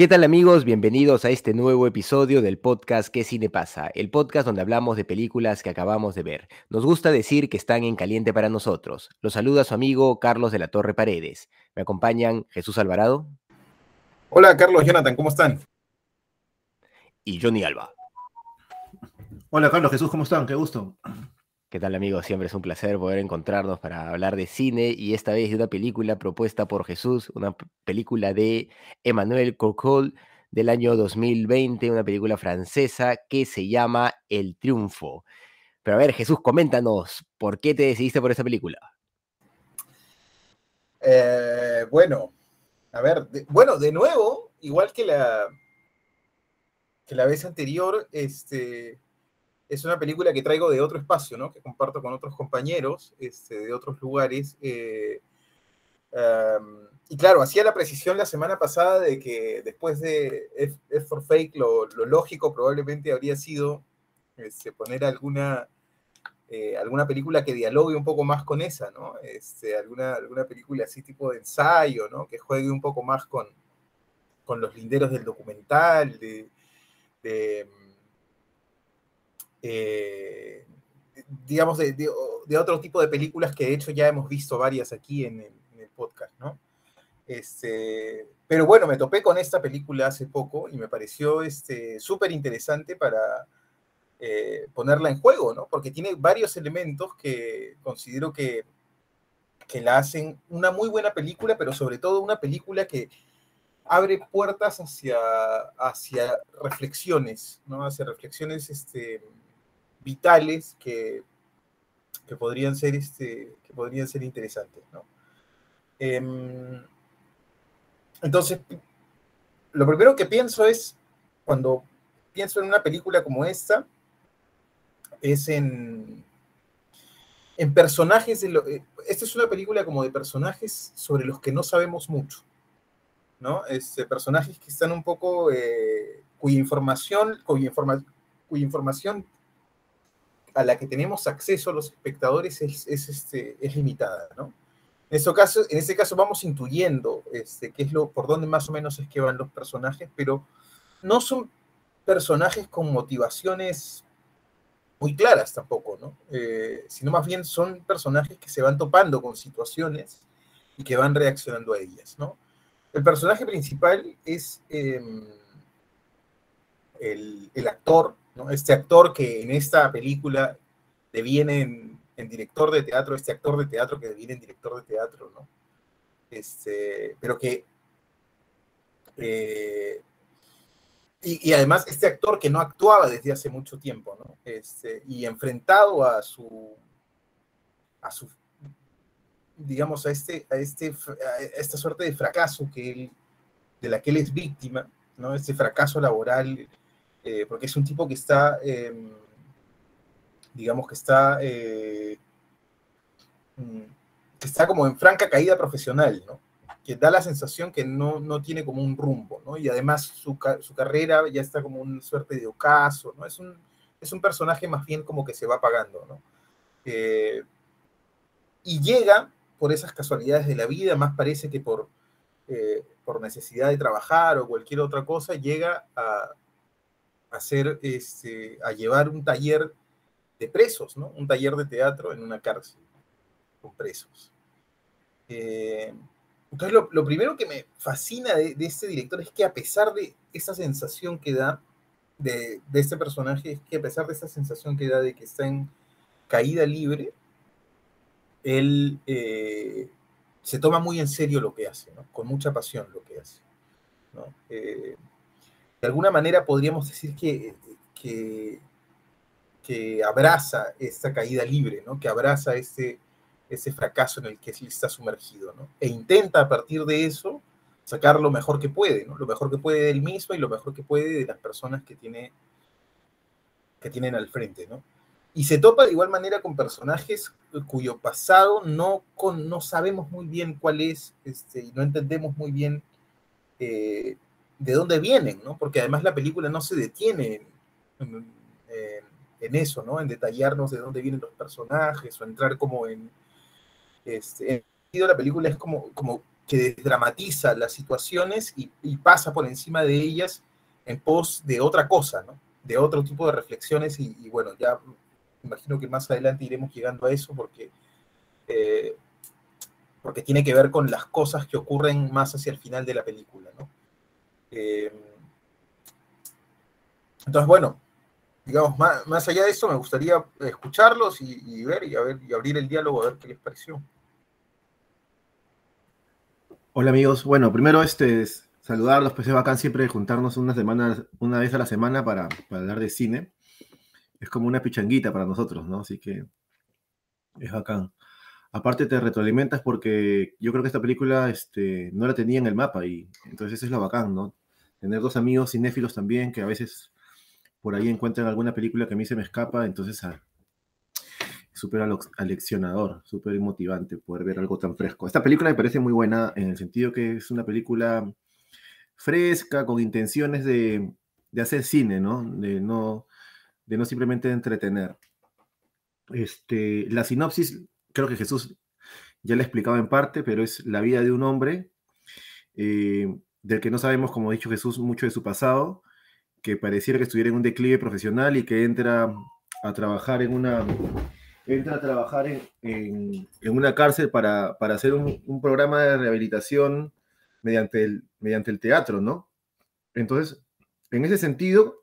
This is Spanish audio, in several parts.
¿Qué tal amigos? Bienvenidos a este nuevo episodio del podcast ¿Qué cine pasa? El podcast donde hablamos de películas que acabamos de ver. Nos gusta decir que están en caliente para nosotros. Los saluda su amigo Carlos de la Torre Paredes. Me acompañan Jesús Alvarado. Hola Carlos, Jonathan, ¿cómo están? Y Johnny Alba. Hola Carlos, Jesús, ¿cómo están? Qué gusto. ¿Qué tal amigos? Siempre es un placer poder encontrarnos para hablar de cine y esta vez de una película propuesta por Jesús, una película de Emmanuel Courcol del año 2020, una película francesa que se llama El Triunfo. Pero a ver, Jesús, coméntanos, ¿por qué te decidiste por esta película? Eh, bueno, a ver, bueno, de nuevo, igual que la, que la vez anterior, este, es una película que traigo de otro espacio, ¿no? Que comparto con otros compañeros este, de otros lugares. Eh, y claro, hacía la precisión la semana pasada de que después de F, for Fake, lo, lo, lógico probablemente habría sido este, poner alguna, eh, alguna película que dialogue un poco más con esa, ¿no? Este, alguna, alguna película así tipo de ensayo, ¿no? Que juegue un poco más con, con los linderos del documental, de, de eh, digamos, de, otro tipo de películas que de hecho ya hemos visto varias aquí en el, podcast, ¿no? Este, pero bueno, me topé con esta película hace poco y me pareció este, súper interesante para eh, ponerla en juego, ¿no? Porque tiene varios elementos que considero que, que la hacen una muy buena película, pero sobre todo una película que abre puertas hacia, hacia reflexiones, ¿no? Hacia reflexiones, este, vitales que, que, podrían ser este, que podrían ser interesantes, ¿no? Eh, entonces, lo primero que pienso es, cuando pienso en una película como esta, es en, en personajes, de lo, esta es una película como de personajes sobre los que no sabemos mucho, ¿no? Este, personajes que están un poco, eh, cuya información, cuya, informa, cuya información a la que tenemos acceso los espectadores es, es, este, es limitada, ¿no? En, este caso, en caso vamos intuyendo este, qué es lo, por dónde más o menos es que van los personajes, pero no son personajes con motivaciones muy claras tampoco, ¿no? Eh, sino más bien son personajes que se van topando con situaciones y que van reaccionando a ellas, ¿no? El personaje principal es eh, el, el actor ¿no? Este actor que en esta película deviene en, en, director de teatro, este actor de teatro que deviene en director de teatro, ¿no? Este, pero que... Eh, y, y, además este actor que no actuaba desde hace mucho tiempo, ¿no? Este, y enfrentado a su... a su digamos, a, este, a, este, esta suerte de fracaso que él, de la que él es víctima, ¿no? Este fracaso laboral eh, porque es un tipo que está, eh, digamos que está, eh, que está como en franca caída profesional, ¿no? que da la sensación que no, no tiene como un rumbo, ¿no? y además su, su, carrera ya está como una suerte de ocaso, ¿no? es, un, es un personaje más bien como que se va apagando, ¿no? Eh, y llega por esas casualidades de la vida, más parece que por, por necesidad de trabajar o cualquier otra cosa, llega a, hacer, este, a llevar un taller de presos, ¿no? Un taller de teatro en una cárcel con presos. Eh, entonces, lo, lo, primero que me fascina de, de, este director es que a pesar de esa sensación que da de, de, este personaje, es que a pesar de esa sensación que da de que está en caída libre, él eh, se toma muy en serio lo que hace, ¿no? Con mucha pasión lo que hace, ¿no? Eh, de alguna manera podríamos decir que, que, abraza esta caída libre, ¿no? que abraza ese, ese fracaso en el que está sumergido, ¿no? e intenta a partir de eso sacar lo mejor que puede, ¿no? Lo mejor que puede de él mismo y lo mejor que puede de las personas que, tiene, que tienen al frente, ¿no? Y se topa de igual manera con personajes cuyo pasado no, con, no sabemos muy bien cuál es, este, y no entendemos muy bien eh, de dónde vienen, ¿no? Porque además la película no se detiene en, eso, ¿no? En detallarnos de dónde vienen los personajes o entrar como en... Este, en la película es como, como que dramatiza las situaciones y, pasa por encima de ellas en pos de otra cosa, ¿no? De otro tipo de reflexiones y, y bueno, ya imagino que más adelante iremos llegando a eso porque, eh, porque tiene que ver con las cosas que ocurren más hacia el final de la película, ¿no? Eh, entonces, bueno, digamos, más, más, allá de eso, me gustaría escucharlos y, ver, y, abrir el diálogo a ver qué les pareció. Hola amigos, bueno, primero este es saludarlos, pues es bacán siempre juntarnos una semana, una vez a la semana para, para hablar de cine es como una pichanguita para nosotros, ¿no? Así que es bacán. Aparte te retroalimentas porque yo creo que esta película este, no la tenía en el mapa y entonces eso es lo bacán, ¿no? Tener dos amigos cinéfilos también que a veces por ahí encuentran alguna película que a mí se me escapa, entonces ah, súper aleccionador, súper motivante poder ver algo tan fresco. Esta película me parece muy buena en el sentido que es una película fresca, con intenciones de, de hacer cine, ¿no? De no de no simplemente entretener. Este, la sinopsis, creo que Jesús ya la explicaba en parte, pero es la vida de un hombre eh, del que no sabemos, como ha dicho Jesús, mucho de su pasado, que pareciera que estuviera en un declive profesional y que entra a trabajar en una entra a trabajar en, en, una cárcel para, para hacer un, programa de rehabilitación mediante el, mediante el teatro, ¿no? Entonces, en ese sentido,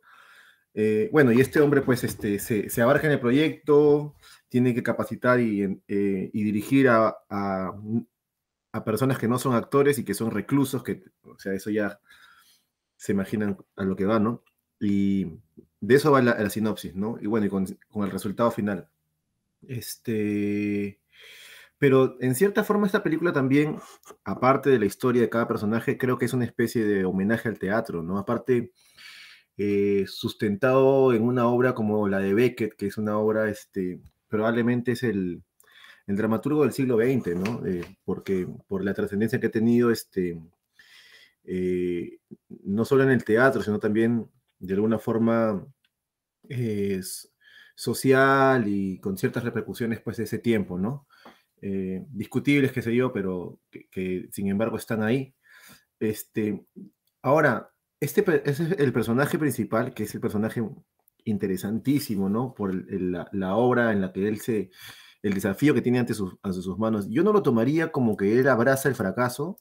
eh, bueno, y este hombre pues este, se, se, abarca en el proyecto, tiene que capacitar y, eh, y dirigir a, a, a, personas que no son actores y que son reclusos, que, o sea, eso ya se imaginan a lo que va, ¿no? Y de eso va la, la sinopsis, ¿no? Y bueno, y con, el resultado final. Este... Pero en cierta forma esta película también, aparte de la historia de cada personaje, creo que es una especie de homenaje al teatro, ¿no? Aparte eh, sustentado en una obra como la de Beckett, que es una obra, este, probablemente es el, el dramaturgo del siglo XX, ¿no? Eh, porque por la trascendencia que ha tenido, este, eh, no solo en el teatro, sino también de alguna forma social y con ciertas repercusiones pues, de ese tiempo, ¿no? discutibles, qué sé yo, pero que, sin embargo están ahí. Este, ahora, este es el personaje principal, que es el personaje interesantísimo, ¿no? Por la, obra en la que él se, el desafío que tiene ante sus, ante sus manos. Yo no lo tomaría como que él abraza el fracaso,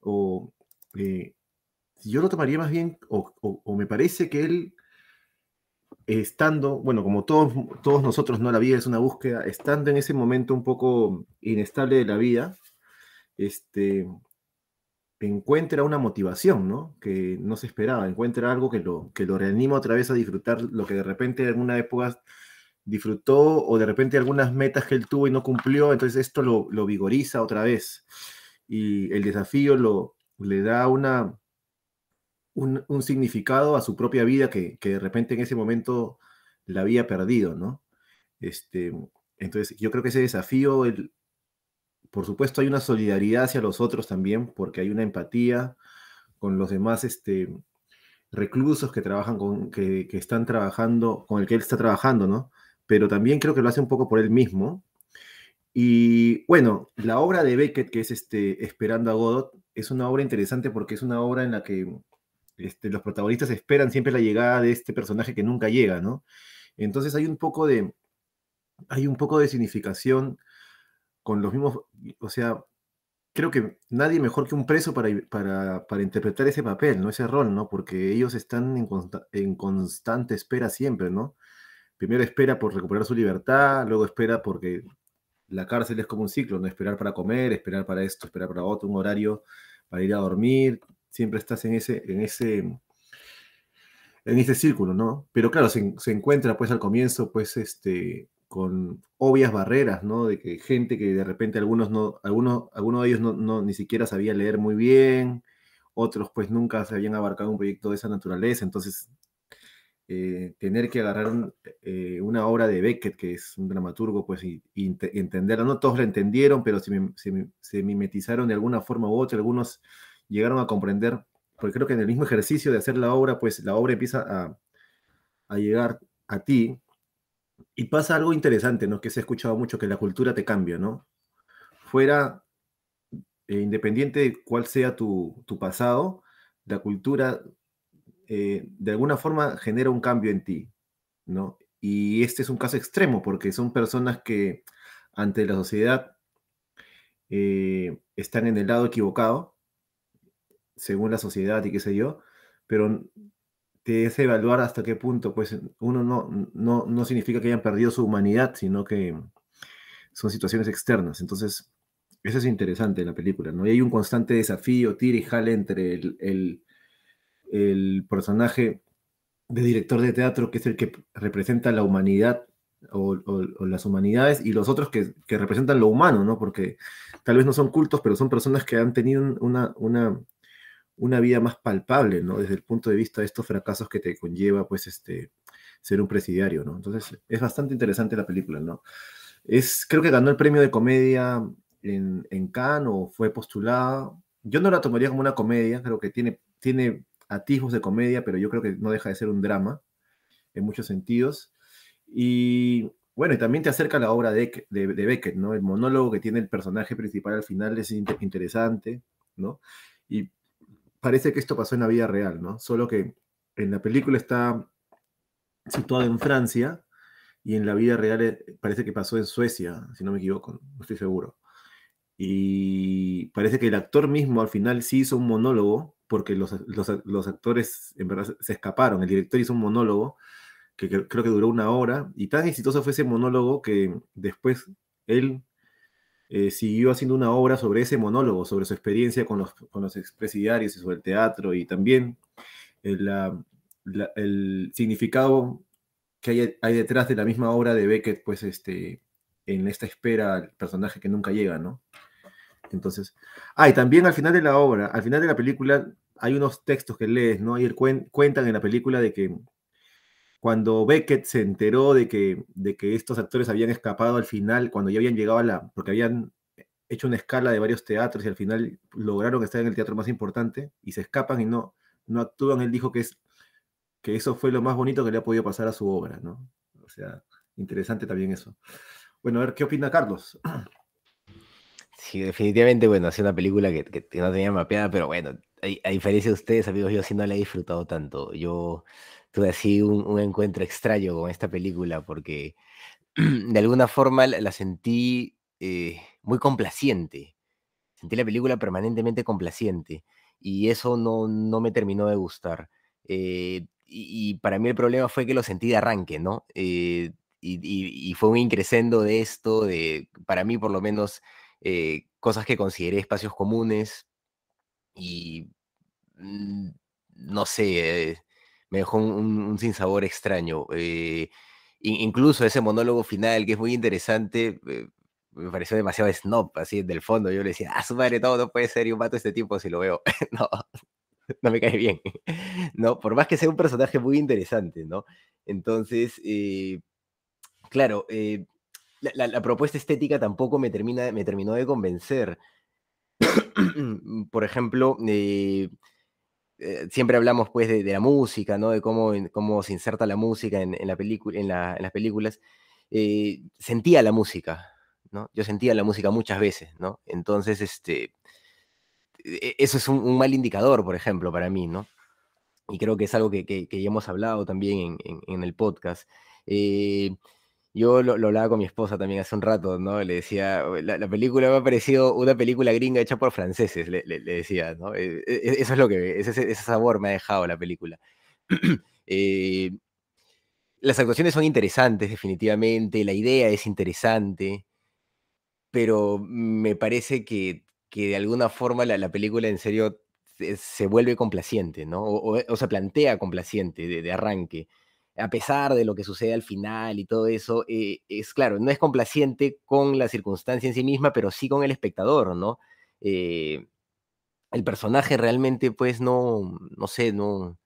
o eh, yo lo tomaría más bien, o, o, me parece que él, estando, bueno, como todos, todos nosotros, ¿no? La vida es una búsqueda, estando en ese momento un poco inestable de la vida, este, encuentra una motivación, ¿no? Que no se esperaba, encuentra algo que lo, que lo reanima otra vez a disfrutar lo que de repente en alguna época disfrutó o de repente algunas metas que él tuvo y no cumplió, entonces esto lo, lo vigoriza otra vez y el desafío lo, le da una, un, un significado a su propia vida que, que, de repente en ese momento la había perdido, ¿no? Este, entonces yo creo que ese desafío, el, por supuesto hay una solidaridad hacia los otros también, porque hay una empatía con los demás este, reclusos que trabajan con, que, que, están trabajando, con el que él está trabajando, ¿no? Pero también creo que lo hace un poco por él mismo. Y bueno, la obra de Beckett, que es este, Esperando a Godot, es una obra interesante porque es una obra en la que este, los protagonistas esperan siempre la llegada de este personaje que nunca llega, ¿no? Entonces hay un poco de, hay un poco de significación con los mismos, o sea, creo que nadie mejor que un preso para, para, para interpretar ese papel, ¿no? Ese rol, ¿no? Porque ellos están en, consta, en, constante espera siempre, ¿no? Primero espera por recuperar su libertad, luego espera porque la cárcel es como un ciclo, ¿no? Esperar para comer, esperar para esto, esperar para otro, un horario para ir a dormir, siempre estás en ese, en ese, en ese círculo, ¿no? Pero claro, se, se encuentra pues al comienzo, pues, este, con obvias barreras, ¿no? De que gente que de repente algunos no, algunos, algunos de ellos no, no ni siquiera sabía leer muy bien, otros pues nunca se habían abarcado un proyecto de esa naturaleza, entonces eh, tener que agarrar eh, una obra de Beckett, que es un dramaturgo, pues, y, entenderla. No todos la entendieron, pero se, mimetizaron de alguna forma u otra. Algunos llegaron a comprender, porque creo que en el mismo ejercicio de hacer la obra, pues la obra empieza a, a llegar a ti. Y pasa algo interesante, ¿no? Que se ha escuchado mucho, que la cultura te cambia, ¿no? Fuera, eh, independiente de cuál sea tu, tu pasado, la cultura eh, de alguna forma genera un cambio en ti, ¿no? Y este es un caso extremo porque son personas que ante la sociedad eh, están en el lado equivocado, según la sociedad y qué sé yo, pero te hace evaluar hasta qué punto, pues uno no, no, no significa que hayan perdido su humanidad, sino que son situaciones externas. Entonces, eso es interesante en la película, ¿no? Y hay un constante desafío, tira y jale entre el personaje de director de teatro, que es el que representa la humanidad o, las humanidades, y los otros que, representan lo humano, ¿no? Porque tal vez no son cultos, pero son personas que han tenido una, una, una vida más palpable, ¿no? Desde el punto de vista de estos fracasos que te conlleva, pues, este, ser un presidiario, ¿no? Entonces, es bastante interesante la película, ¿no? Es, creo que ganó el premio de comedia en, en Cannes o fue postulada. Yo no la tomaría como una comedia, creo que tiene, tiene atisbos de comedia, pero yo creo que no deja de ser un drama en muchos sentidos. Y bueno, y también te acerca a la obra de, de, Beckett, ¿no? El monólogo que tiene el personaje principal al final es interesante, ¿no? Y parece que esto pasó en la vida real, ¿no? Solo que en la película está situado en Francia y en la vida real eh, parece que pasó en Suecia, si no me equivoco, no estoy seguro. Y parece que el actor mismo al final sí hizo un monólogo porque los, actores en verdad se escaparon. El director hizo un monólogo que, creo que duró una hora y tan exitoso fue ese monólogo que después él eh, siguió haciendo una obra sobre ese monólogo, sobre su experiencia con los, con los expresidiarios y sobre el teatro y también el, el significado que hay, hay, detrás de la misma obra de Beckett, pues este, en esta espera al personaje que nunca llega, ¿no? Entonces, ah, también al final de la obra, al final de la película, hay unos textos que lees, ¿no? Y cuentan en la película de que cuando Beckett se enteró de que, de que estos actores habían escapado al final, cuando ya habían llegado a la, porque habían hecho una escala de varios teatros y al final lograron estar en el teatro más importante y se escapan y no, no actúan, él dijo que, es, que eso fue lo más bonito que le ha podido pasar a su obra, ¿no? O sea, interesante también eso. Bueno, a ver, ¿qué opina Carlos? Sí, definitivamente, bueno, hace una película que, no tenía mapeada, pero bueno, a, diferencia de ustedes, amigos, yo sí no la he disfrutado tanto. Yo tuve así un, encuentro extraño con esta película porque de alguna forma la, sentí eh, muy complaciente. Sentí la película permanentemente complaciente y eso no, no me terminó de gustar. Eh, y, para mí el problema fue que lo sentí de arranque, ¿no? Eh, y, y, fue un increscendo de esto, de, para mí por lo menos, eh, cosas que consideré espacios comunes y mm, no sé, eh, me dejó un, sinsabor extraño. Eh, incluso ese monólogo final, que es muy interesante, me pareció demasiado snob, así del fondo. Yo le decía, ah, su madre, todo no puede ser, y un mato este tipo si lo veo. no, no me cae bien. no, por más que sea un personaje muy interesante, ¿no? Entonces, claro, la, propuesta estética tampoco me, termina, me terminó de convencer. Por ejemplo, eh, eh, siempre hablamos pues de, la música, ¿no? De cómo, cómo se inserta la música en, la película, en, las películas. Eh, sentía la música, ¿no? Yo sentía la música muchas veces, ¿no? Entonces, este, e, eso es un, mal indicador, por ejemplo, para mí, ¿no? Y creo que es algo que, ya hemos hablado también en, en el podcast. Yo lo, hablaba con mi esposa también hace un rato, ¿no? Le decía, la, película me ha parecido una película gringa hecha por franceses, le, decía, ¿no? E, e, e, eso es lo que, ese, ese sabor me ha dejado la película. Eh, las actuaciones son interesantes, definitivamente, la idea es interesante, pero me parece que, que de alguna forma la, película en serio se, vuelve complaciente, ¿no? O, se plantea complaciente de arranque a pesar de lo que sucede al final y todo eso, eh, es claro, no es complaciente con la circunstancia en sí misma, pero sí con el espectador, ¿no? Eh, el personaje realmente, pues, no, no sé, no,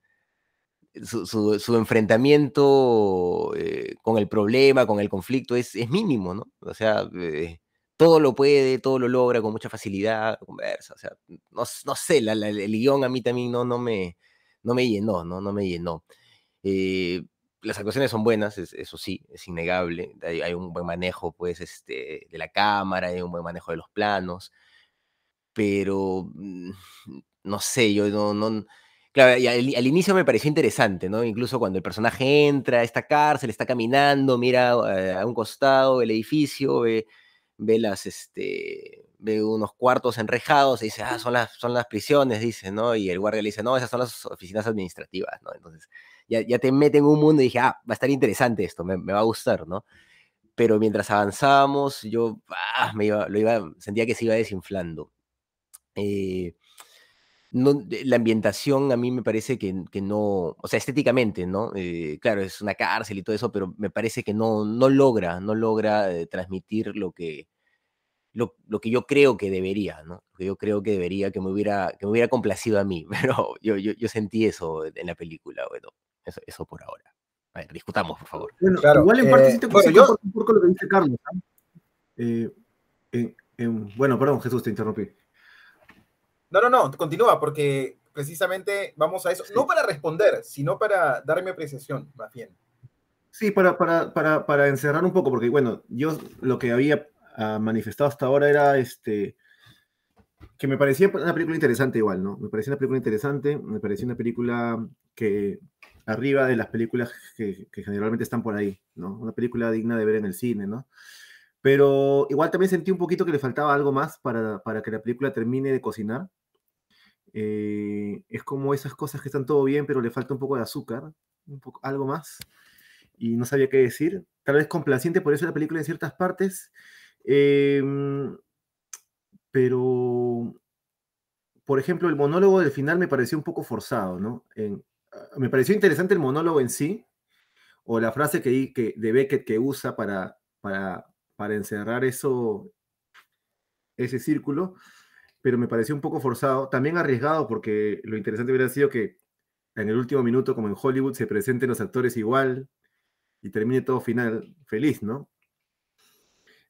su, enfrentamiento eh, con el problema, con el conflicto, es, mínimo, ¿no? O sea, todo lo puede, todo lo logra con mucha facilidad, conversa, o sea, no, sé, la- el guion a mí también no, no, me, no me llenó, ¿no? No me llenó. Las actuaciones son buenas, es- eso sí, es innegable. Hay, hay un buen manejo, pues, este, de la cámara, hay un buen manejo de los planos, pero mm, no sé, yo no, claro, al, inicio me pareció interesante, ¿no? Incluso cuando el personaje entra a esta cárcel, está caminando, mira eh, a un costado del edificio, ve, ve este, ve unos cuartos enrejados y dice, ah, son las, son las prisiones, dice, ¿no? Y el guardia le dice, no, esas son las oficinas administrativas, ¿no? Entonces, ya, ya te mete en un mundo y dije, ah, va a estar interesante esto, me, va a gustar, ¿no? Pero mientras avanzábamos, yo ah, me iba, lo iba, sentía que se iba desinflando. Eh, la ambientación a mí me parece que, que no, o sea, estéticamente, ¿no? Eh, claro, es una cárcel y todo eso, pero me parece que no, no logra, no logra eh, transmitir lo que, lo, lo que yo creo que debería, ¿no? Lo que yo creo que debería, que me hubiera, que me hubiera complacido a mí, pero yo, yo, yo sentí eso en la película, bueno, eso, eso por ahora. A ver, discutamos, por favor. Bueno, Claro, igual en parte eh, sí te bueno, yo- un poco lo que dice Carlos. Eh, en- en- bueno, perdón, Jesús, te interrumpí. No, no, no, continúa, porque precisamente vamos a eso, no para responder, sino para dar mi apreciación, más bien. Sí, para, para, para, para encerrar un poco, porque bueno, yo lo que había ah, manifestado hasta ahora era este que me parecía una película interesante igual, ¿no? Me parecía una película interesante, me parecía una película que arriba de las películas que, que generalmente están por ahí, ¿no? Una película digna de ver en el cine, ¿no? Pero igual también sentí un poquito que le faltaba algo más para, para que la película termine de cocinar. Eh, es como esas cosas que están todo bien, pero le falta un poco de azúcar, un poco, algo más y no sabía qué decir. Tal vez complaciente por eso la película en ciertas partes, em, pero, por ejemplo, el monólogo del final me pareció un poco forzado, ¿no? Ah, me pareció interesante el monólogo en sí, o la frase que, que, de Beckett que usa para, para, para encerrar eso, ese círculo, pero me pareció un poco forzado, también arriesgado, porque lo interesante hubiera sido que en el último minuto, como en Hollywood, se presenten los actores igual, y termine todo final feliz, ¿no?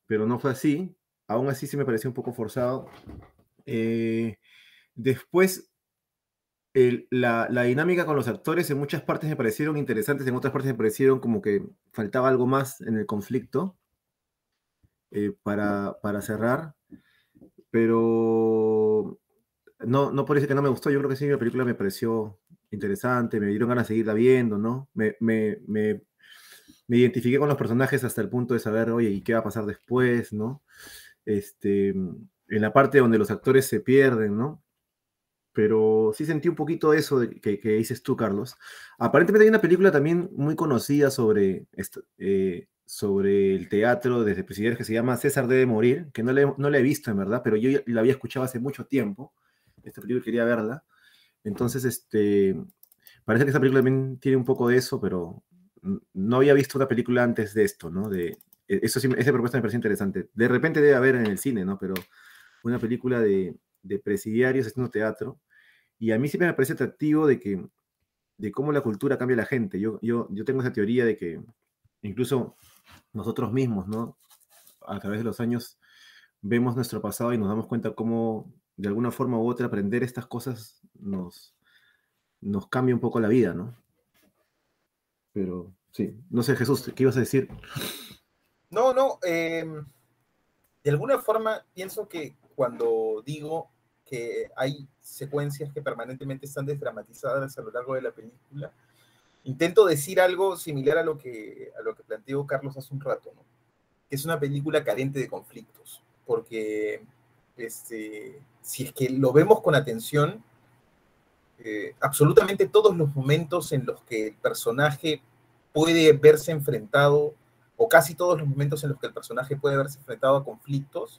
Pero no fue así. Aún así sí me pareció un poco forzado. Eh, después, la, dinámica con los actores en muchas partes me parecieron interesantes, en otras partes me parecieron como que faltaba algo más en el conflicto eh, para, cerrar. Pero no, no por eso que no me gustó, yo creo que sí, la película me pareció interesante, me dieron ganas de seguirla viendo, ¿no? Me, me identifiqué con los personajes hasta el punto de saber, oye, ¿y qué va a pasar después, no? Este, en la parte donde los actores se pierden, ¿no? Pero sí sentí un poquito eso de, que, que dices tú, Carlos. Aparentemente hay una película también muy conocida sobre, eh, sobre el teatro desde Presidente que se llama César debe morir, que no la no la he visto en verdad, pero yo la había escuchado hace mucho tiempo. Esta película quería verla. Entonces, este, parece que esta película también tiene un poco de eso, pero no había visto una película antes de esto, ¿no? De, sí, esa propuesta me pareció interesante. De repente debe haber en el cine, ¿no? Pero una película de, de presidiarios haciendo teatro. Y a mí siempre me parece atractivo de que de cómo la cultura cambia a la gente. Yo, yo, yo tengo esa teoría de que incluso nosotros mismos, ¿no? A través de los años vemos nuestro pasado y nos damos cuenta cómo de alguna forma u otra aprender estas cosas nos, nos cambia un poco la vida, ¿no? Pero sí, no sé, Jesús, ¿qué ibas a decir? No, no, eh, de alguna forma pienso que cuando digo que hay secuencias que permanentemente están desdramatizadas a lo largo de la película, intento decir algo similar a lo que, a lo que planteó Carlos hace un rato, que es una película carente de conflictos, porque este, si es que lo vemos con atención, eh, absolutamente todos los momentos en los que el personaje puede verse enfrentado, o casi todos los momentos en los que el personaje puede verse enfrentado a conflictos,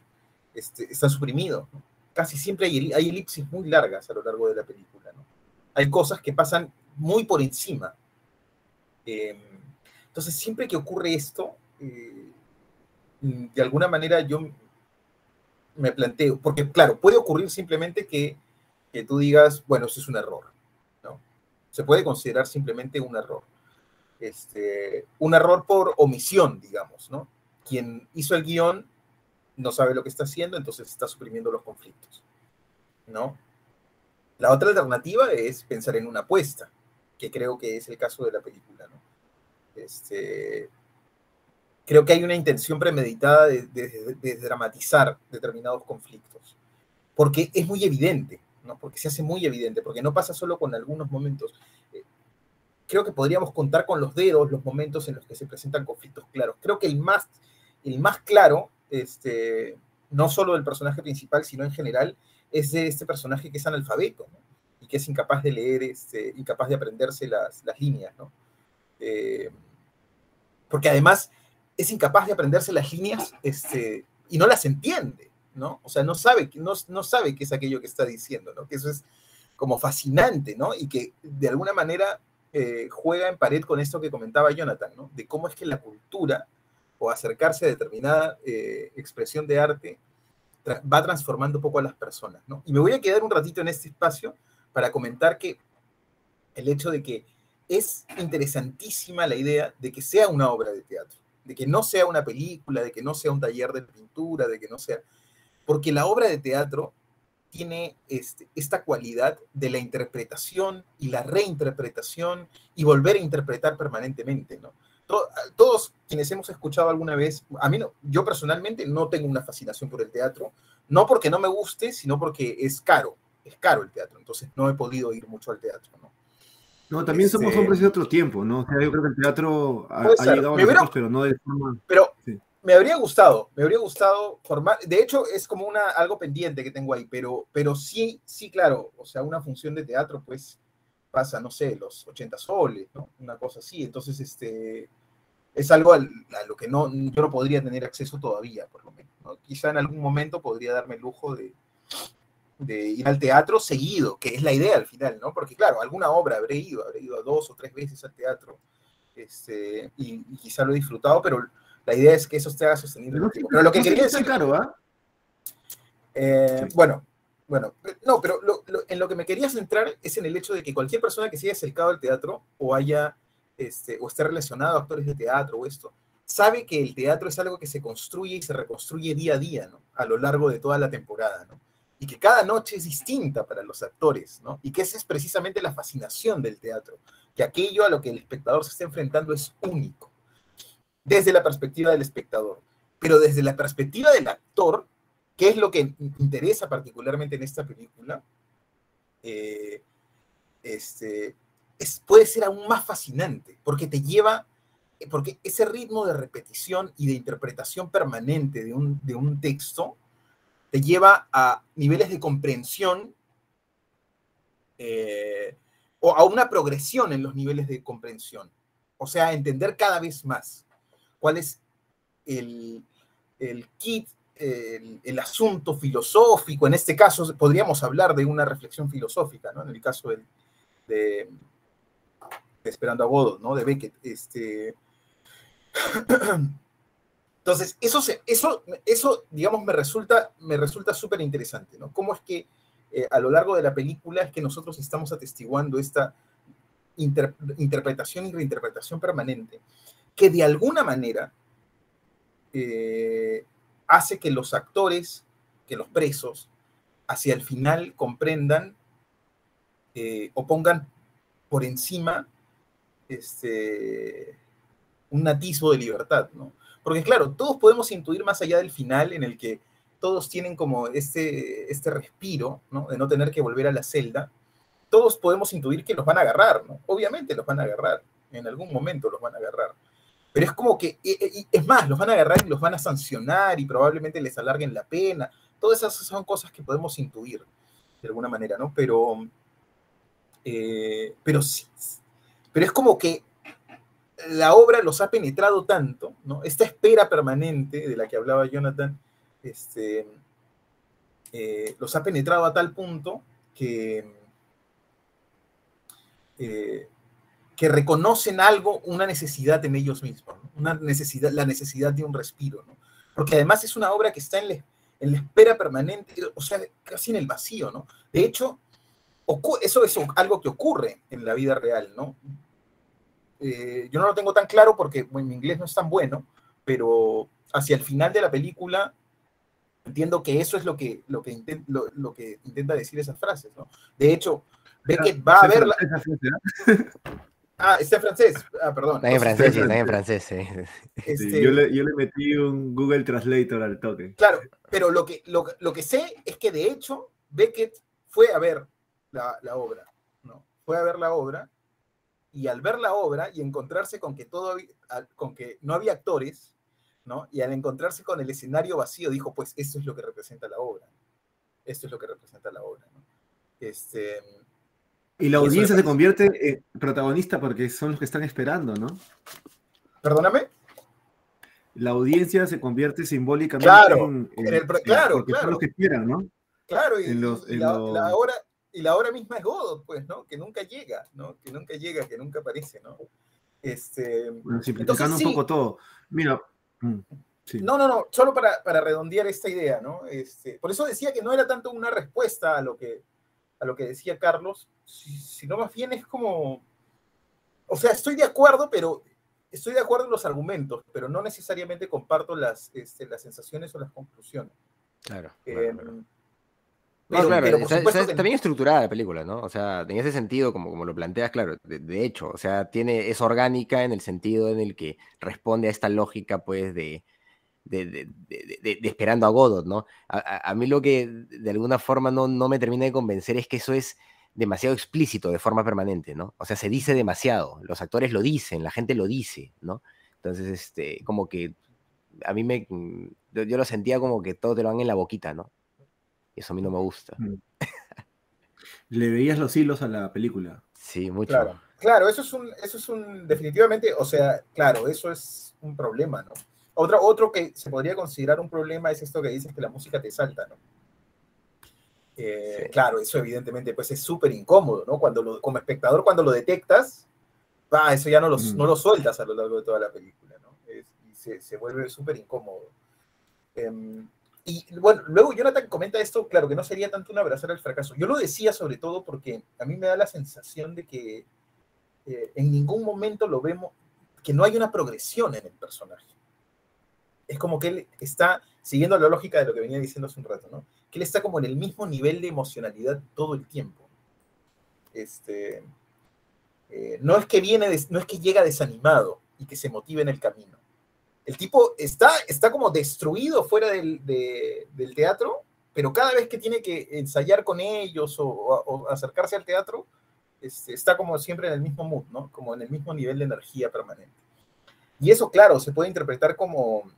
este, están suprimidos. Casi siempre hay, hay, elipsis muy largas a lo largo de la película. Hay cosas que pasan muy por encima. Eh, entonces, siempre que ocurre esto, eh, de alguna manera yo me planteo, porque claro, puede ocurrir simplemente que que tú digas, bueno, eso es un error, ¿no? Se puede considerar simplemente un error. Este, un error por omisión, digamos, ¿no? Quien hizo el guion no sabe lo que está haciendo, entonces está suprimiendo los conflictos, ¿no? La otra alternativa es pensar en una apuesta, que creo que es el caso de la película, ¿no? Este, creo que hay una intención premeditada de, de, dramatizar determinados conflictos, porque es muy evidente, ¿no? Porque se hace muy evidente, porque no pasa solo con algunos momentos. Creo que podríamos contar con los dedos los momentos en los que se presentan conflictos claros. Creo que el más, el más claro, este, no solo del personaje principal, sino en general, es de este personaje que es analfabeto, y que es incapaz de leer, este, incapaz de aprenderse las, las líneas, ¿no? Eh, porque además es incapaz de aprenderse las líneas este, y no las entiende, ¿no? O sea, no sabe, no, no sabe qué es aquello que está diciendo, ¿no? Que eso es como fascinante, ¿no? Y que de alguna manera eh, juega en pared con esto que comentaba Jonathan, ¿no? De cómo es que la cultura o acercarse a determinada eh, expresión de arte va transformando poco a las personas, ¿no? Y me voy a quedar un ratito en este espacio para comentar que el hecho de que es interesantísima la idea de que sea una obra de teatro de que no sea una película, de que no sea un taller de pintura, de que no sea... Porque la obra de teatro tiene este, esta cualidad de la interpretación y la reinterpretación y volver a interpretar permanentemente, ¿no? Todos quienes hemos escuchado alguna vez, a mí no, yo personalmente no tengo una fascinación por el teatro, no porque no me guste, sino porque es caro, es caro el teatro, entonces no he podido ir mucho al teatro, ¿no? No, también somos este hombres de otro tiempo, ¿no? O sea, yo creo que el teatro ha, llegado a nosotros, pero no de forma... Pero me habría gustado, me habría gustado formar... De hecho, es como una, algo pendiente que tengo ahí, pero, pero sí, sí, claro, o sea, una función de teatro, pues, pasa, no sé, los 80 soles, ¿no? Una cosa así, entonces, este... Es algo a lo que no, yo no podría tener acceso todavía, por lo menos. ¿no? Quizá en algún momento podría darme el lujo de, ir al teatro seguido, que es la idea al final, ¿no? Porque claro, alguna obra habré ido, habré ido dos o tres veces al teatro, este, y, quizá lo he disfrutado, pero la idea es que eso esté sostenido. Pero, pero lo que quería decir... Claro, ¿ah? eh, Bueno, bueno, no, pero en lo que me quería centrar es en el hecho de que cualquier persona que se haya acercado al teatro o haya, este, o esté relacionado a actores de teatro o esto, sabe que el teatro es algo que se construye y se reconstruye día a día, ¿no? A lo largo de toda la temporada, ¿no? y que cada noche es distinta para los actores, ¿no? Y que esa es precisamente la fascinación del teatro, que aquello a lo que el espectador se está enfrentando es único, desde la perspectiva del espectador, pero desde la perspectiva del actor, que es lo que interesa particularmente en esta película, eh, este, es, puede ser aún más fascinante, porque te lleva, porque ese ritmo de repetición y de interpretación permanente de un, de un texto, te lleva a niveles de comprensión eh, o a una progresión en los niveles de comprensión. O sea, entender cada vez más cuál es el, kit, el, asunto filosófico. En este caso, podríamos hablar de una reflexión filosófica, ¿no? En el caso de, de, Esperando a Godot, ¿no? De Beckett. Este, Entonces, eso, eso, eso digamos, me resulta me resulta súper interesante, ¿no? Cómo es que eh, a lo largo de la película es que nosotros estamos atestiguando esta interpretación y reinterpretación permanente, que de alguna manera eh, hace que los actores, que los presos, hacia el final comprendan eh, o pongan por encima este, un atisbo de libertad, ¿no? Porque claro, todos podemos intuir más allá del final en el que todos tienen como este, este respiro, ¿no? De no tener que volver a la celda. Todos podemos intuir que los van a agarrar, ¿no? Obviamente los van a agarrar. En algún momento los van a agarrar. Pero es como que, es más, los van a agarrar y los van a sancionar y probablemente les alarguen la pena. Todas esas son cosas que podemos intuir de alguna manera, ¿no? Pero, eh, pero sí, pero es como que la obra los ha penetrado tanto, ¿no? Esta espera permanente de la que hablaba Jonathan, este, eh, los ha penetrado a tal punto que, eh, que reconocen algo, una necesidad en ellos mismos, una necesidad, la necesidad de un respiro, ¿no? Porque además es una obra que está en la, en la espera permanente, o sea, casi en el vacío, ¿no? De hecho, eso es algo que ocurre en la vida real, ¿no? Eh, yo no lo tengo tan claro porque mi inglés no es tan bueno, pero hacia el final de la película entiendo que eso es lo que, lo que, lo, que intenta decir esas frases, ¿no? De hecho, Beckett va a ver la... Ah, está en francés. Ah, perdón. Está en francés, está en francés, sí. Este yo, le, yo, le, metí un Google Translator al toque. Claro, pero lo que, lo, lo, que sé es que de hecho Beckett fue a ver la, la, obra, ¿no? Fue a ver la obra y al ver la obra y encontrarse con que, todo, con que no había actores, ¿no? Y al encontrarse con el escenario vacío, dijo, pues esto es lo que representa la obra. Esto es lo que representa la obra, ¿no? Este, y la audiencia se convierte en protagonista porque son los que están esperando, ¿no? ¿Perdóname? La audiencia se convierte simbólicamente claro, en, el, claro, claro. Son los que esperan, ¿no? Claro, y, la, hora, y la hora misma es Godot, pues, ¿no? Que nunca llega, ¿no? Que nunca llega, que nunca aparece, ¿no? Este, bueno, simplificando un poco todo. Mira. Mm, no, no, no, solo para, para redondear esta idea, ¿no? Este, por eso decía que no era tanto una respuesta a lo que, a lo que decía Carlos, sino más bien es como, o sea, estoy de acuerdo, pero estoy de acuerdo en los argumentos, pero no necesariamente comparto las, este, las sensaciones o las conclusiones. Claro. Eh, claro, está, bien estructurada la película, ¿no? O sea, en ese sentido, como, como lo planteas, claro, de, hecho, o sea, tiene, es orgánica en el sentido en el que responde a esta lógica, pues, de, de, esperando a Godot, ¿no? A, mí lo que de alguna forma no, no me termina de convencer es que eso es demasiado explícito de forma permanente, ¿no? O sea, se dice demasiado, los actores lo dicen, la gente lo dice, ¿no? Entonces, este, como que a mí me, mm, yo, lo sentía como que todo te lo dan en la boquita, ¿no? Y eso a mí no me gusta. Mm. Le veías los hilos a la película. Sí, mucho. Claro, claro, eso es un, eso es un, definitivamente, o sea, claro, eso es un problema, ¿no? Otro, otro que se podría considerar un problema es esto que dices que la música te salta, ¿no? Eh, claro, eso evidentemente pues es súper incómodo, ¿no? Cuando lo, como espectador, cuando lo detectas, ah, eso ya no lo, no lo sueltas a lo largo de toda la película, ¿no? y se, se, vuelve súper incómodo. Em, y bueno, luego Jonathan comenta esto, claro, que no sería tanto un abrazar al fracaso. Yo lo decía sobre todo porque a mí me da la sensación de que eh, en ningún momento lo vemos, que no hay una progresión en el personaje es como que él está siguiendo la lógica de lo que venía diciendo hace un rato, ¿no? Que él está como en el mismo nivel de emocionalidad todo el tiempo. Este, eh, no es que viene, no es que llega desanimado y que se motive en el camino. El tipo está, está como destruido fuera del, del teatro, pero cada vez que tiene que ensayar con ellos o, acercarse al teatro, este, está como siempre en el mismo mood, ¿no? Como en el mismo nivel de energía permanente. Y eso, claro, se puede interpretar como,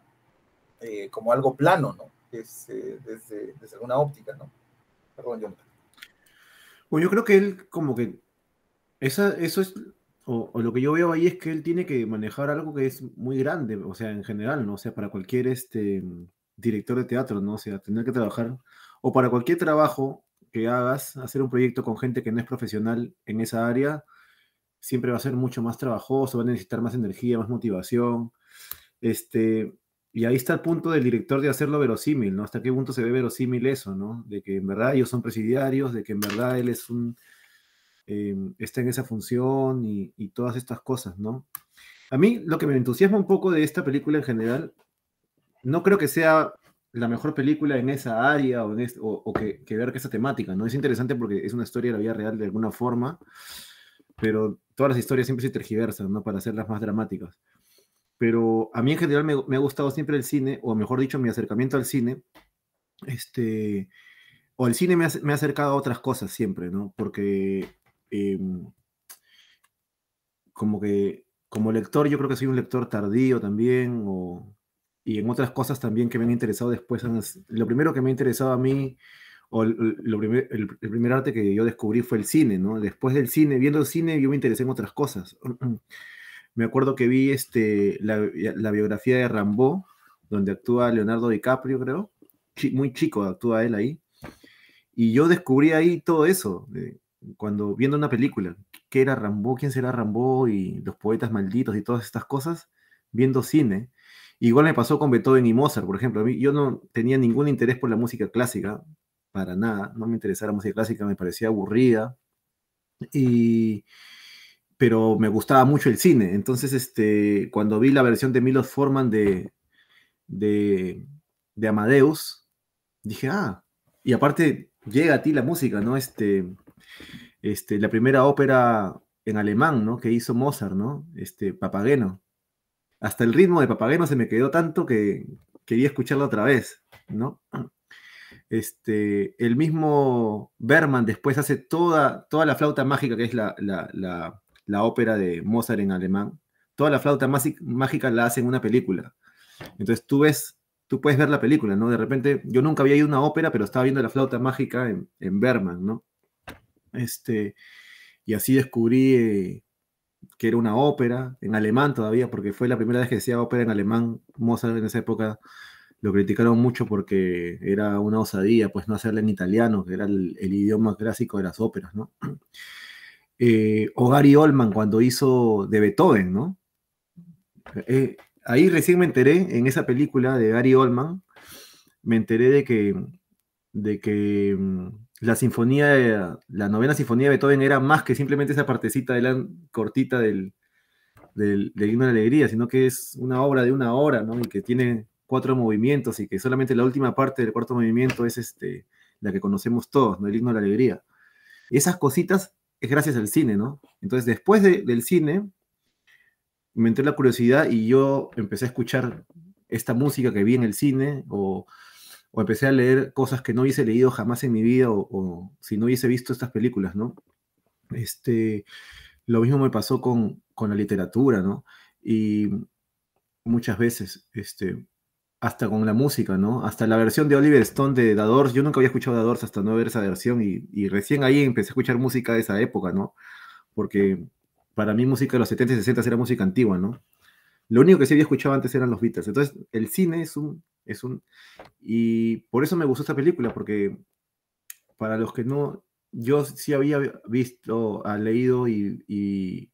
eh, como algo plano, ¿no? desde, desde, alguna óptica, ¿no? Perdón, Jonathan. Bueno, yo creo que él como que esa, eso es, o, lo que yo veo ahí es que él tiene que manejar algo que es muy grande, o sea, en general, ¿no? O sea, para cualquier este, director de teatro, ¿no? O sea, tener que trabajar, o para cualquier trabajo que hagas, hacer un proyecto con gente que no es profesional en esa área, siempre va a ser mucho más trabajoso, va a necesitar más energía, más motivación. Este, y ahí está el punto del director de hacerlo verosímil, ¿no? Hasta qué punto se ve verosímil eso, ¿no? De que en verdad ellos son presidiarios, de que en verdad él es un, em, está en esa función y, todas estas cosas, ¿no? A mí lo que me entusiasma un poco de esta película en general, no creo que sea la mejor película en esa área o, o, que, que, ver que esa temática, ¿no? Es interesante porque es una historia de la vida real de alguna forma, pero todas las historias siempre se tergiversan, ¿no? Para hacerlas más dramáticas pero a mí en general me, ha gustado siempre el cine, o mejor dicho, mi acercamiento al cine, este, o el cine me ha, acercado a otras cosas siempre, ¿no? Porque em, como que como lector yo creo que soy un lector tardío también, y en otras cosas también que me han interesado después. Lo primero que me ha interesado a mí, o el, el, primer arte que yo descubrí fue el cine, ¿no? Después del cine, viendo el cine, yo me interesé en otras cosas. Me acuerdo que vi este, la, biografía de Rambo, donde actúa Leonardo DiCaprio, creo. muy chico actúa él ahí. Y yo descubrí ahí todo eso, cuando viendo una película. ¿Qué era Rambo? ¿Quién será Rambo? Y los poetas malditos y todas estas cosas, viendo cine. Igual me pasó con Beethoven y Mozart, por ejemplo. A mí, yo no tenía ningún interés por la música clásica, para nada. No me interesaba la música clásica, me parecía aburrida. Y, pero me gustaba mucho el cine. Entonces, este, cuando vi la versión de Milos Forman de, de, de Amadeus, dije, ah, y aparte llega a ti la música, ¿no? Este, este, la primera ópera en alemán, ¿no? Que hizo Mozart, ¿no? Este, Papageno. Hasta el ritmo de Papageno se me quedó tanto que quería escucharlo otra vez, ¿no? Este, el mismo Berman después hace toda, toda la flauta mágica, que es la, ópera de Mozart en alemán. Toda la flauta mágica la hace en una película. Entonces tú ves, tú puedes ver la película, ¿no? De repente, yo nunca había ido a una ópera, pero estaba viendo la flauta mágica en, en Berman, ¿no? Este, y así descubrí eh, que era una ópera, en alemán todavía, porque fue la primera vez que decía ópera en alemán. Mozart en esa época lo criticaron mucho porque era una osadía, pues no hacerla en italiano, que era el, idioma clásico de las óperas, ¿no? Eh, o Gary Oldman cuando hizo de Beethoven, ¿no? Eh, ahí recién me enteré, en esa película de Gary Oldman, me enteré de que, de que mm, la sinfonía, la novena sinfonía de Beethoven era más que simplemente esa partecita de la cortita del, del, himno de la alegría, sino que es una obra de una hora, ¿no? Y que tiene cuatro movimientos y que solamente la última parte del cuarto movimiento es este, la que conocemos todos, ¿no? El himno de la alegría. esas cositas es gracias al cine, ¿no? Entonces, después del cine, me entró la curiosidad y yo empecé a escuchar esta música que vi en el cine o o empecé a leer cosas que no hubiese leído jamás en mi vida o, si no hubiese visto estas películas, ¿no? Este, lo mismo me pasó con, con, la literatura, ¿no? Y muchas veces, este, hasta con la música, ¿no? Hasta la versión de Oliver Stone de The Doors, yo nunca había escuchado The Doors hasta no ver esa versión y, y recién ahí empecé a escuchar música de esa época, ¿no? Porque para mí música de los 70 y 60 era música antigua, ¿no? Lo único que sí había escuchado antes eran los Beatles. Entonces, el cine es un es un, y por eso me gustó esta película, porque para los que no, yo sí había visto, ha leído y, y,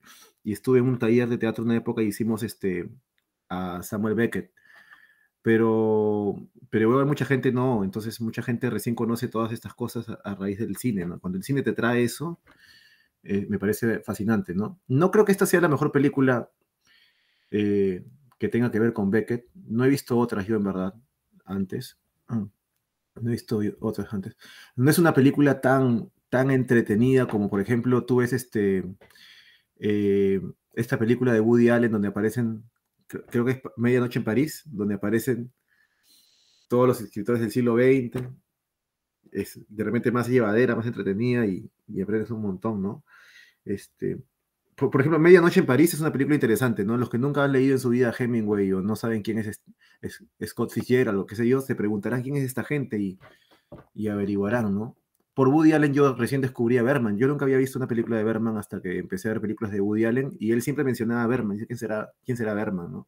estuve en un taller de teatro en una época y hicimos este, a Samuel Beckett. Pero, pero mucha gente no, entonces mucha gente recién conoce todas estas cosas a, raíz del cine, ¿no? Cuando el cine te trae eso, eh, me parece fascinante, ¿no? No creo que esta sea la mejor película eh, que tenga que ver con Beckett. No he visto otras yo en verdad antes. Mm, no he visto otras antes. No es una película tan, tan entretenida como por ejemplo tú ves este, eh, esta película de Woody Allen donde aparecen, creo que es Medianoche en París, donde aparecen todos los escritores del siglo XX. Es de repente más llevadera, más entretenida y, aprendes un montón, ¿no? Este, por, ejemplo, Medianoche en París es una película interesante, ¿no? Los que nunca han leído en su vida Hemingway o no saben quién es, Scott Fitzgerald o qué sé yo, se preguntarán quién es esta gente y, y, averiguarán, ¿no? Por Woody Allen yo recién descubrí a Berman. Yo nunca había visto una película de Berman hasta que empecé a ver películas de Woody Allen y él siempre mencionaba a Berman. Dice, ¿quién será, quién será Berman, no?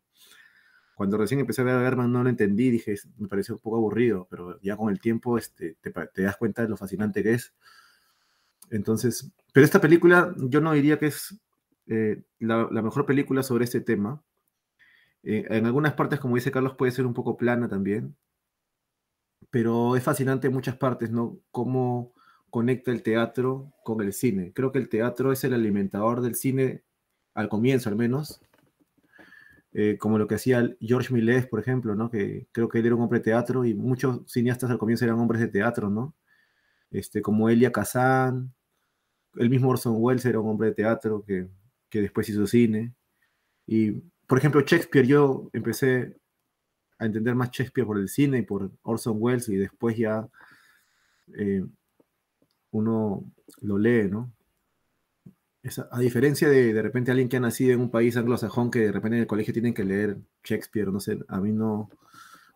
Cuando recién empecé a ver a Berman no lo entendí, dije, me pareció un poco aburrido, pero ya con el tiempo este, te, te das cuenta de lo fascinante que es. Entonces, pero esta película yo no diría que es eh, la, mejor película sobre este tema. Eh, en algunas partes, como dice Carlos, puede ser un poco plana también, pero es fascinante en muchas partes, ¿no? Cómo conecta el teatro con el cine. Creo que el teatro es el alimentador del cine, al comienzo al menos, eh, como lo que hacía George Millet, por ejemplo, ¿no? Que creo que él era un hombre de teatro y muchos cineastas al comienzo eran hombres de teatro, ¿no? Este, como Elia Kazan, el mismo Orson Welles era un hombre de teatro que que después hizo cine. Y, por ejemplo, Shakespeare, yo empecé a entender más Shakespeare por el cine y por Orson Welles y después ya eh, uno lo lee, ¿no? a diferencia de de repente alguien que ha nacido en un país anglosajón que de repente en el colegio tienen que leer Shakespeare, no sé, a mí no,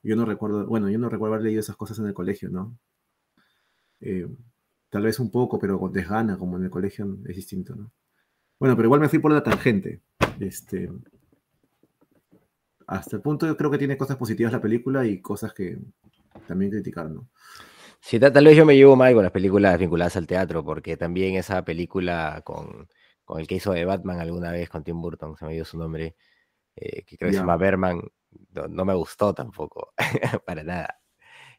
yo no recuerdo, bueno, yo no recuerdo haber leído esas cosas en el colegio, ¿no? Eh, tal vez un poco, pero con desgana, como en el colegio es distinto, ¿no? Bueno, pero igual me fui por la tangente. Este, hasta el punto yo creo que tiene cosas positivas la película y cosas que también criticar, ¿no? Sí, tal, vez yo me llevo mal con las películas vinculadas al teatro, porque también esa película con, con el que hizo de Batman alguna vez con Tim Burton, se me dio su nombre, eh, que creo que se llama Berman, no, me gustó tampoco, para nada.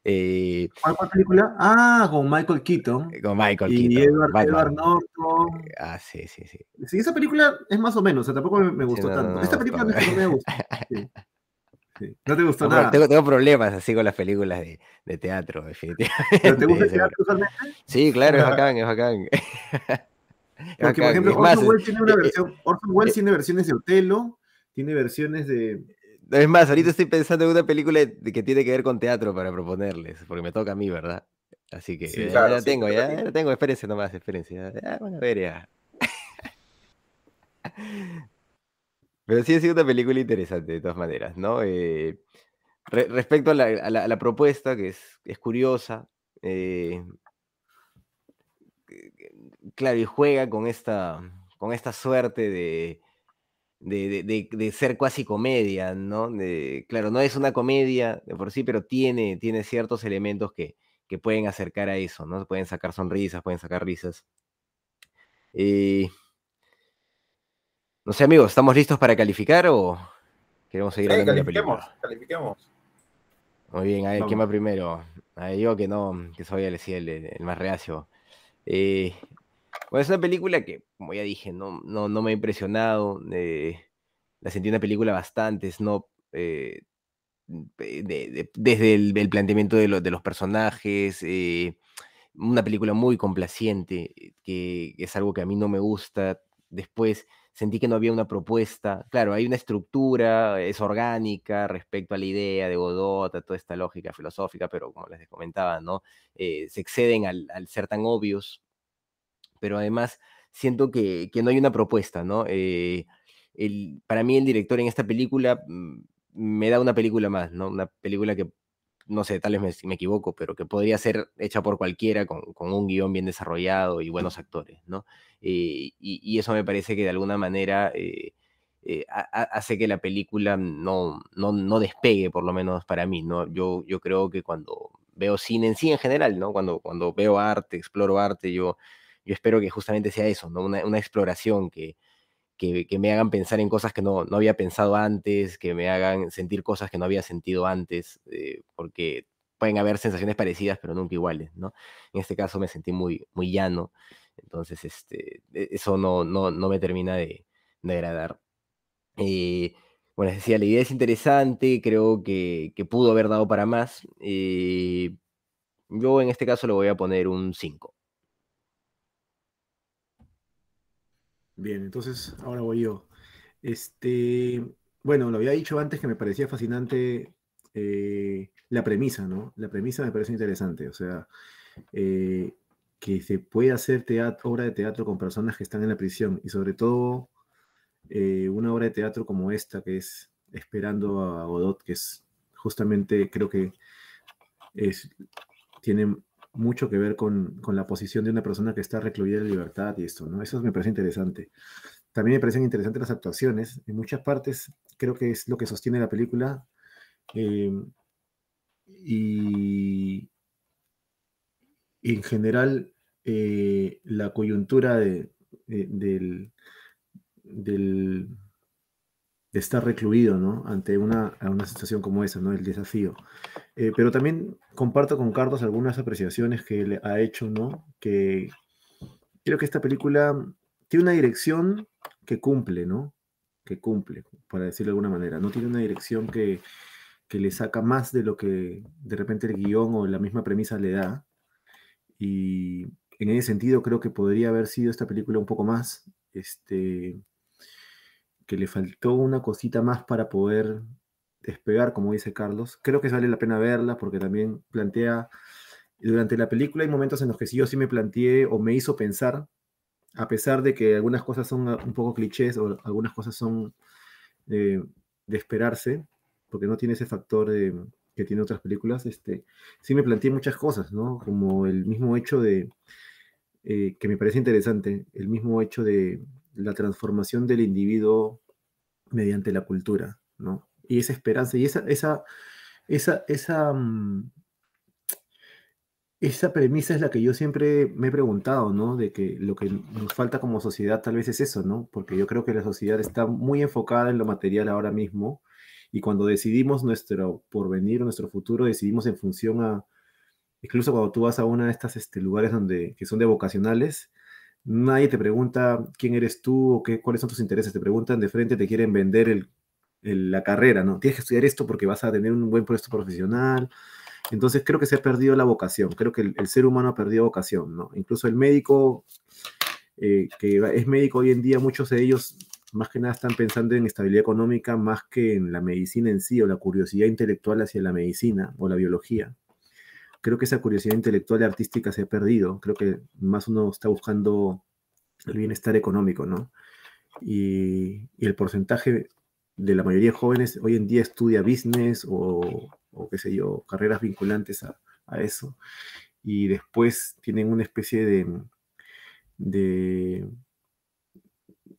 Eh, ¿Cuál, película? Ah, con Michael Keaton. con Michael Y Keaton. Edward, Batman. Edward Norton. Ah, sí, sí, sí. Sí, esa película es más o menos, o sea, tampoco me, me gustó no, no, tanto. no, Esta no, película no. no, no me gusta. Sí. Sí. No te gustó No, nada. tengo, tengo problemas así con las películas de, de teatro, definitivamente. ¿Pero ¿Te gusta el teatro usualmente? Sí, claro, es bacán, es bacán. Es Porque, por ejemplo, Orson Welles tiene una eh, eh, versión. Orson Welles eh, tiene versiones de Otelo, tiene versiones de. Es más, ahorita estoy pensando en una película que tiene que ver con teatro para proponerles, porque me toca a mí, ¿verdad? Así que Sí, ya, claro, ya sí, tengo, te ya, ya tengo, espérense nomás, espérense. Ya van a ver ya. Pero sí ha sido una película interesante, de todas maneras, ¿no? Eh, re- respecto a la, propuesta, que es, curiosa, eh, claro, y juega con esta, con esta suerte de, de, ser cuasi comedia, ¿no? Claro, no es una comedia de por sí, pero tiene, tiene ciertos elementos que, que pueden acercar a eso, ¿no? Pueden sacar sonrisas, pueden sacar risas. Eh, no sé, amigos, ¿estamos listos para calificar o queremos seguir Sí, hablando de la película? califiquemos. Muy bien, a ver, ¿quién va primero? A ver, yo que no, que soy el, el, el más reacio. Eh, bueno, es una película que, como ya dije, no, no, no me ha impresionado. eh, la sentí una película bastante snob. eh, de- de- desde el, el planteamiento de, lo- de los personajes, eh, una película muy complaciente, que es algo que a mí no me gusta. Después sentí que no había una propuesta. Claro, hay una estructura, es orgánica respecto a la idea de Godot, a toda esta lógica filosófica, pero como les comentaba, ¿no? Eh, se exceden al, al ser tan obvios, pero además siento que, que no hay una propuesta, ¿no? Eh, el- para mí el director en esta película mm, me da una película más, ¿no? Una película que, no sé, tal vez me, me equivoco, pero que podría ser hecha por cualquiera con, con un guion bien desarrollado y buenos actores, ¿no? Eh, y, y eso me parece que de alguna manera eh, eh, ha- ha- hace que la película no, no, no despegue, por lo menos para mí, ¿no? Yo, yo creo que cuando veo cine en sí en general, ¿no? Cuando, cuando veo arte, exploro arte, yo, yo espero que justamente sea eso, ¿no? Una, una exploración que, que, me hagan pensar en cosas que no, no había pensado antes, que me hagan sentir cosas que no había sentido antes, eh, porque pueden haber sensaciones parecidas, pero nunca iguales, ¿no? En este caso me sentí muy, muy llano, entonces este, e- eso no, no, no me termina de, de agradar. Eh, bueno, les decía, la idea es interesante, creo que, que pudo haber dado para más. eh, yo en este caso le voy a poner un 5. Bien, entonces ahora voy yo. Este, bueno, lo había dicho antes que me parecía fascinante eh, la premisa, ¿no? La premisa me parece interesante, o sea, eh, que se puede hacer obra de teatro con personas que están en la prisión y sobre todo eh, una obra de teatro como esta que es Esperando a Godot, que es justamente, creo que es, tiene mucho que ver con, con la posición de una persona que está recluida en libertad y esto, ¿no? Eso me parece interesante. También me parecen interesantes las actuaciones. En muchas partes creo que es lo que sostiene la película. eh, y, en general, eh, la coyuntura de, de- del, del- de estar recluido, ¿no? Ante una, una situación como esa, ¿no? El desafío. Eh, pero también comparto con Carlos algunas apreciaciones que él ha hecho, ¿no? Que creo que esta película tiene una dirección que cumple, ¿no? Que cumple, para decirlo de alguna manera. No tiene una dirección que, que le saca más de lo que de repente el guion o la misma premisa le da. Y en ese sentido creo que podría haber sido esta película un poco más, este, que le faltó una cosita más para poder despegar, como dice Carlos. Creo que vale la pena verla porque también plantea, durante la película hay momentos en los que sí yo sí me planteé o me hizo pensar, a pesar de que algunas cosas son un poco clichés o algunas cosas son eh, de esperarse, porque no tiene ese factor de, que tiene otras películas, este, sí me planteé muchas cosas, ¿no? Como el mismo hecho de, eh, que me parece interesante, el mismo hecho de la transformación del individuo mediante la cultura, ¿no? Y esa esperanza, y esa, esa, esa, esa, mm, esa premisa es la que yo siempre me he preguntado, ¿no? De que lo que nos falta como sociedad tal vez es eso, ¿no? Porque yo creo que la sociedad está muy enfocada en lo material ahora mismo y cuando decidimos nuestro porvenir, nuestro futuro, decidimos en función a, incluso cuando tú vas a una de estas este, lugares donde, que son de vocacionales, nadie te pregunta quién eres tú o qué, cuáles son tus intereses, te preguntan de frente, te quieren vender el, la carrera, ¿no? Tienes que estudiar esto porque vas a tener un buen puesto profesional. Entonces creo que se ha perdido la vocación, creo que el, ser humano ha perdido vocación, ¿no? Incluso el médico, eh, que es médico hoy en día, muchos de ellos más que nada están pensando en estabilidad económica más que en la medicina en sí o la curiosidad intelectual hacia la medicina o la biología. Creo que esa curiosidad intelectual y artística se ha perdido. Creo que más uno está buscando el bienestar económico, ¿no? Y, el porcentaje de la mayoría de jóvenes hoy en día estudia business o, qué sé yo, carreras vinculantes a, a, eso. Y después tienen una especie de, de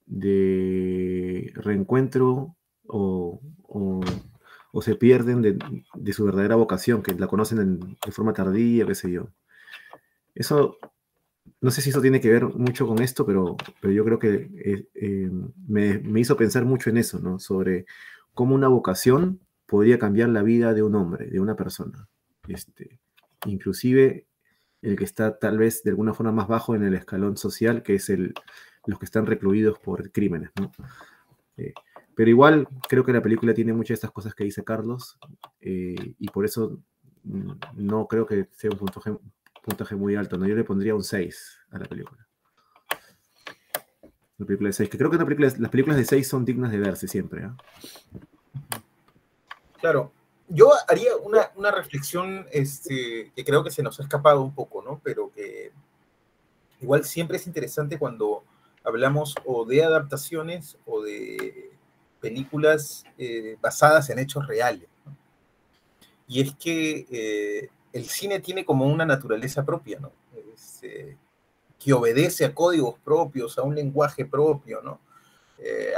de reencuentro o, se pierden de, su verdadera vocación, que la conocen de forma tardía, qué sé yo. Eso, no sé si eso tiene que ver mucho con esto, pero, yo creo que eh, eh, me, hizo pensar mucho en eso, ¿no? Sobre cómo una vocación podría cambiar la vida de un hombre, de una persona. Este, inclusive el que está tal vez de alguna forma más bajo en el escalón social, que es el, los que están recluidos por crímenes, ¿no? Eh, pero igual creo que la película tiene muchas de estas cosas que dice Carlos eh, y por eso mm, no creo que sea un puntaje, muy alto, ¿no? Yo le pondría un 6 a la película. Una película de 6, que creo que las películas de 6 son dignas de verse siempre. ¿ah? Claro, yo haría una, una, reflexión este, que creo que se nos ha escapado un poco, ¿no? Pero que igual siempre es interesante cuando hablamos o de adaptaciones o de películas eh, basadas en hechos reales. Y es que eh, el cine tiene como una naturaleza propia, ¿no? Eh, que obedece a códigos propios, a un lenguaje propio, ¿no?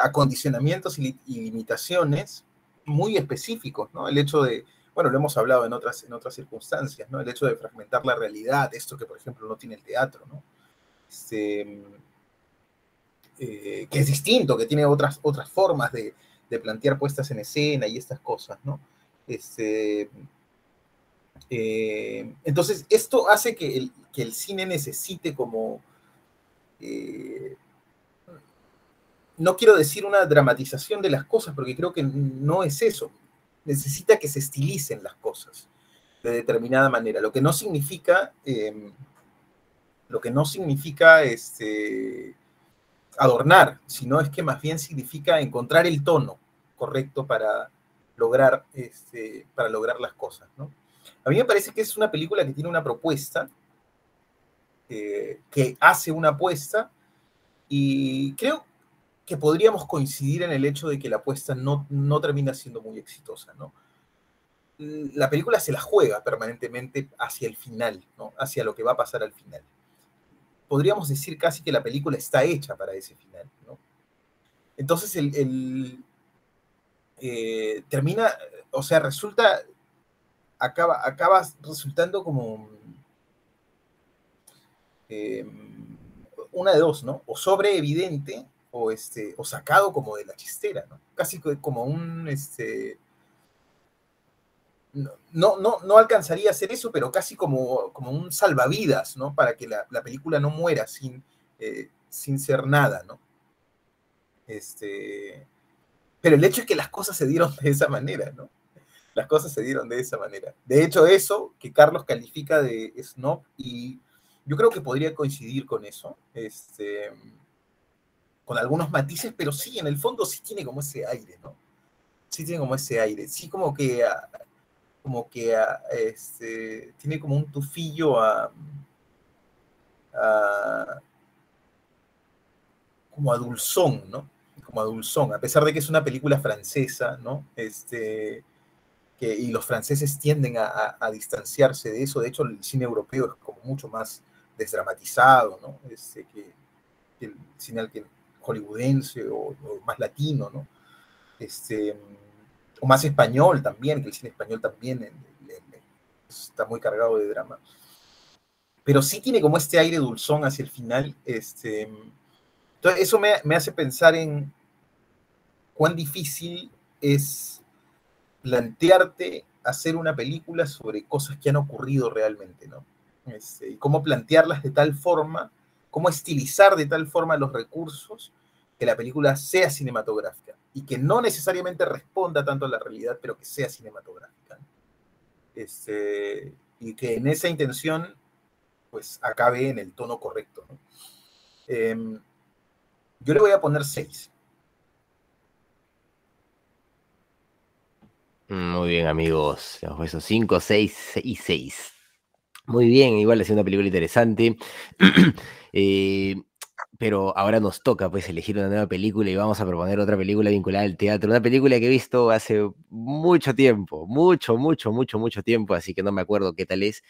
a condicionamientos y, limitaciones muy específicos, ¿no? El hecho de, bueno, lo hemos hablado en otras, en otras circunstancias, ¿no? El hecho de fragmentar la realidad, esto que por ejemplo no tiene el teatro, ¿no? Este, eh, que es distinto, que tiene otras, otras formas de, plantear puestas en escena y estas cosas, ¿no? Este, eh, entonces, esto hace que el, que el, cine necesite como, eh, no quiero decir una dramatización de las cosas, porque creo que no es eso, necesita que se estilicen las cosas de determinada manera, lo que no significa, lo que no significa, este, adornar, sino es que más bien significa encontrar el tono correcto para lograr, este, para lograr las cosas. ¿no? A mí me parece que es una película que tiene una propuesta, eh, que hace una apuesta, y creo que podríamos coincidir en el hecho de que la apuesta no, no termina siendo muy exitosa. La película se la juega permanentemente hacia el final, hacia lo que va a pasar al final podríamos decir casi que la película está hecha para ese final, ¿no? Entonces, el, eh, termina, o sea, resulta, acaba, acaba resultando como eh, una de dos, ¿no? O sobre evidente o, este, o sacado como de la chistera, ¿no? Casi como un, este, no, no, no alcanzaría a hacer eso, pero casi como, como un salvavidas, ¿no? Para que la, película no muera sin, eh, sin ser nada, ¿no? Este, pero el hecho es que las cosas se dieron de esa manera, ¿no? Las cosas se dieron de esa manera. De hecho, eso que Carlos califica de snob, y yo creo que podría coincidir con eso, este, con algunos matices, pero sí, en el fondo sí tiene como ese aire, ¿no? Sí tiene como ese aire, sí como que como que este, tiene como un tufillo a, como a dulzón, ¿no? Como a dulzón, a pesar de que es una película francesa, ¿no? Este, y los franceses tienden a, distanciarse de eso, de hecho el cine europeo es como mucho más desdramatizado, ¿no? Este, que, el cine hollywoodense o, o, más latino, ¿no? Este, o más español también, que el cine español también está muy cargado de drama. Pero sí tiene como este aire dulzón hacia el final. Este, entonces, eso me, me hace pensar en cuán difícil es plantearte hacer una película sobre cosas que han ocurrido realmente, ¿no? Este, y cómo plantearlas de tal forma, cómo estilizar de tal forma los recursos que la película sea cinematográfica y que no necesariamente responda tanto a la realidad, pero que sea cinematográfica. Este, y que en esa intención, pues acabe en el tono correcto. Em, yo le voy a poner 6. Muy bien, amigos. Esos 5, 6 y 6. Muy bien, igual es una película interesante. eh, pero ahora nos toca pues elegir una nueva película y vamos a proponer otra película vinculada al teatro, una película que he visto hace mucho tiempo, mucho, mucho, mucho, mucho tiempo, así que no me acuerdo qué tal es,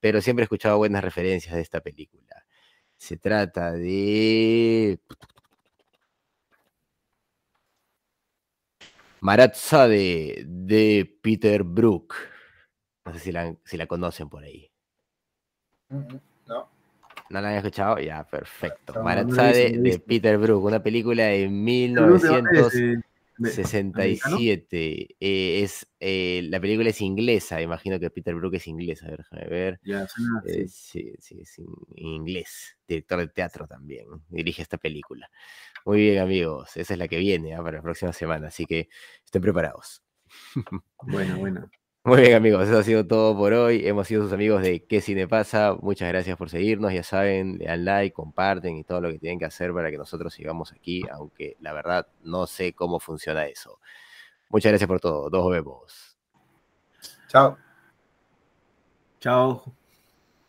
pero siempre he escuchado buenas referencias de esta película. Se trata de... Maratza de, de Peter Brook. No sé si la, si la conocen por ahí. No. ¿No la había escuchado? Ya, perfecto. Marazade de Peter Brook, una película de 1967. Eh, es, eh, la película es inglesa, imagino que Peter Brook es inglés. A ver, déjame ver. Eh, sí, sí, es inglés. Director de teatro también. Dirige esta película. Muy bien, amigos. Esa es la que viene para la próxima semana, así que estén preparados. Bueno, bueno. Muy bien, amigos, eso ha sido todo por hoy. Hemos sido sus amigos de ¿Qué Cine Pasa? Muchas gracias por seguirnos. Ya saben, le dan like, comparten y todo lo que tienen que hacer para que nosotros sigamos aquí, aunque la verdad no sé cómo funciona eso. Muchas gracias por todo. Nos vemos. Chao. Chao.